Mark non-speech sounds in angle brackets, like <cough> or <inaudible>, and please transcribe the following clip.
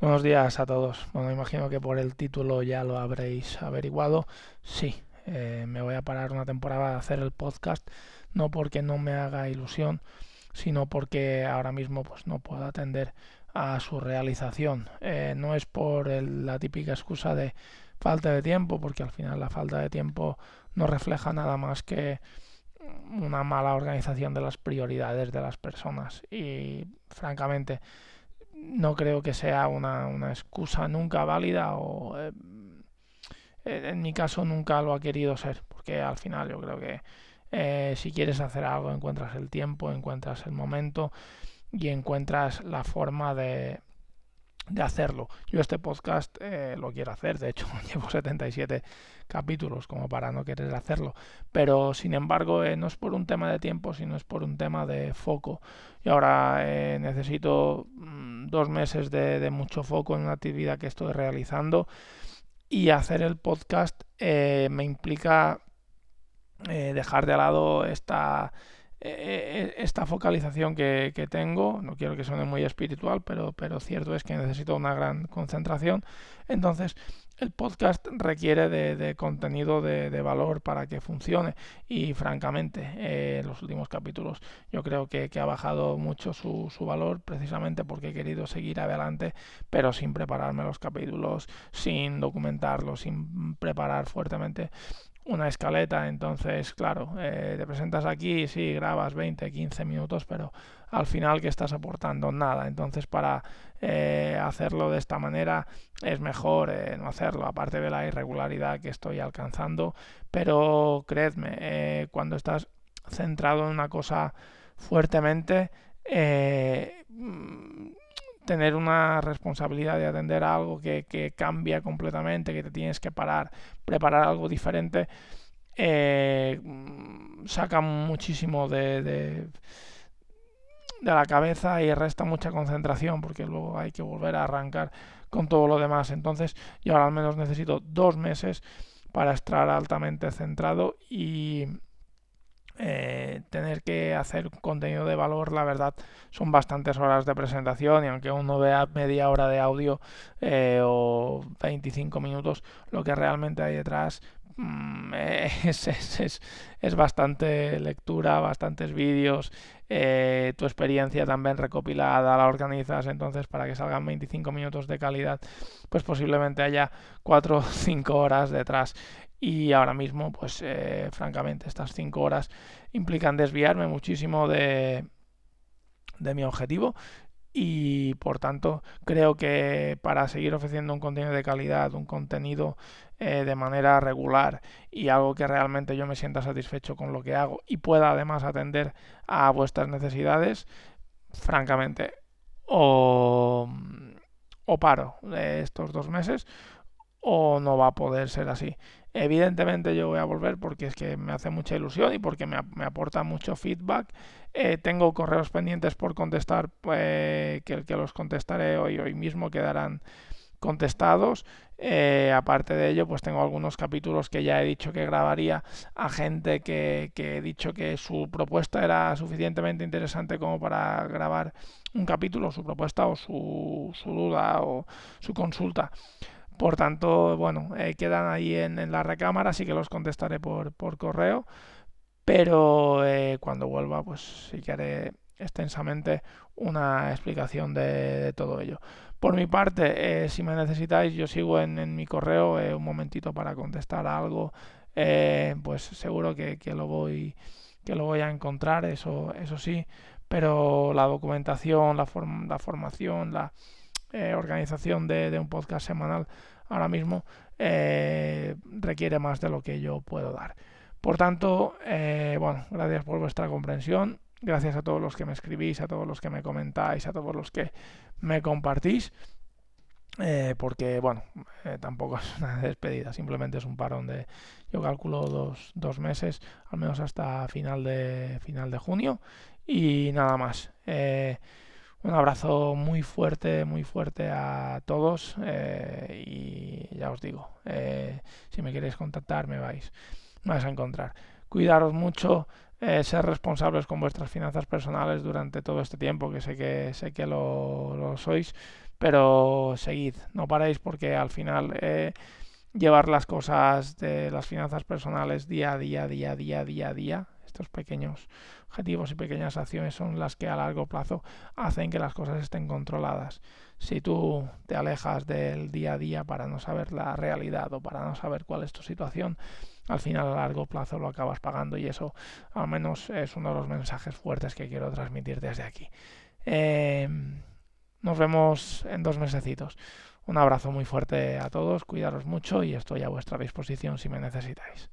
Buenos días a todos. Bueno, imagino que por el título ya lo habréis averiguado. Sí, eh, me voy a parar una temporada a hacer el podcast, no porque no me haga ilusión, sino porque ahora mismo pues no puedo atender a su realización. Eh, no es por la típica excusa de falta de tiempo, porque al final la falta de tiempo no refleja nada más que una mala organización de las prioridades de las personas y francamente no creo que sea una, una excusa nunca válida o eh, en mi caso nunca lo ha querido ser, porque al final yo creo que eh, si quieres hacer algo encuentras el tiempo, encuentras el momento y encuentras la forma de, de hacerlo. Yo este podcast eh, lo quiero hacer, de hecho <laughs> llevo 77 capítulos como para no querer hacerlo, pero sin embargo eh, no es por un tema de tiempo, sino es por un tema de foco. Y ahora eh, necesito mm, dos meses de, de, mucho foco en una actividad que estoy realizando y hacer el podcast me implica dejar de lado esta eh, esta focalización que, tengo, no quiero que suene muy espiritual, pero, pero cierto es que necesito una gran concentración. Entonces, el podcast requiere de, contenido de, valor para que funcione y francamente eh, en los últimos capítulos yo creo que, que ha bajado mucho su, su, valor precisamente porque he querido seguir adelante pero sin prepararme los capítulos, sin documentarlos, sin preparar fuertemente una escaleta, entonces, claro, eh, te presentas aquí, sí, grabas 20, 15 minutos, pero al final que estás aportando nada. Entonces, para eh, hacerlo de esta manera es mejor eh, no hacerlo, aparte de la irregularidad que estoy alcanzando. Pero creedme, cuando estás centrado en una cosa fuertemente, eh, tener una responsabilidad de atender algo que, que, cambia completamente, que te tienes que parar, preparar algo diferente, eh, saca muchísimo de, de, de, la cabeza y resta mucha concentración porque luego hay que volver a arrancar con todo lo demás. Entonces yo ahora al menos necesito dos meses para estar altamente centrado y eh, tener que hacer contenido de valor, la verdad, son bastantes horas de presentación y aunque uno vea media hora de audio eh, o 25 minutos, lo que realmente hay detrás mm, <laughs> es, es, es, es, bastante lectura, bastantes vídeos, eh, tu experiencia también recopilada, la organizas, entonces para que salgan 25 minutos de calidad, pues posiblemente haya 4 o 5 horas detrás y ahora mismo, pues eh, francamente, estas 5 horas implican desviarme muchísimo de, de mi objetivo y por tanto creo que para seguir ofreciendo un contenido de calidad, un contenido eh, de manera regular y algo que realmente yo me sienta satisfecho con lo que hago y pueda además atender a vuestras necesidades, francamente, o, o paro estos dos meses o no va a poder ser así. Evidentemente yo voy a volver porque es que me hace mucha ilusión y porque me, me aporta mucho feedback. Eh, tengo correos pendientes por contestar pues, que, que los contestaré hoy, hoy mismo quedarán contestados. Eh, aparte de ello, pues tengo algunos capítulos que ya he dicho que grabaría a gente que, que, he dicho que su propuesta era suficientemente interesante como para grabar un capítulo, su propuesta o su, su duda o su consulta. Por tanto, bueno, eh, quedan ahí en, en, la recámara, así que los contestaré por, correo. Pero eh, cuando vuelva, pues sí que haré extensamente una explicación de, todo ello. Por mi parte, eh, si me necesitáis, yo sigo en, mi correo un momentito para contestar algo. Pues seguro que, lo voy que lo voy a encontrar, eso, eso sí. Pero la documentación, la formación, la eh, organización de, un podcast semanal ahora mismo eh, requiere más de lo que yo puedo dar. Por tanto, eh, bueno, gracias por vuestra comprensión, gracias a todos los que me escribís, a todos los que me comentáis, a todos los que me compartís. Porque bueno, tampoco <laughs> es una despedida, simplemente es un parón de, yo calculo dos, dos meses, al menos hasta final de, final de junio, y nada más. Un abrazo muy fuerte, muy fuerte a todos eh, y ya os digo, eh, si me queréis contactar me vais, me vais a encontrar. Cuidaros mucho, eh, ser responsables con vuestras finanzas personales durante todo este tiempo, que sé que sé que lo, lo sois, pero seguid, no paréis porque al final llevar las cosas de las finanzas personales día a día, día a día, día a día, estos pequeños objetivos y pequeñas acciones son las que a largo plazo hacen que las cosas estén controladas. Si tú te alejas del día a día para no saber la realidad o para no saber cuál es tu situación, al final a largo plazo lo acabas pagando y eso al menos es uno de los mensajes fuertes que quiero transmitir desde aquí. Eh, nos vemos en dos mesecitos. Un abrazo muy fuerte a todos, cuidaros mucho y estoy a vuestra disposición si me necesitáis.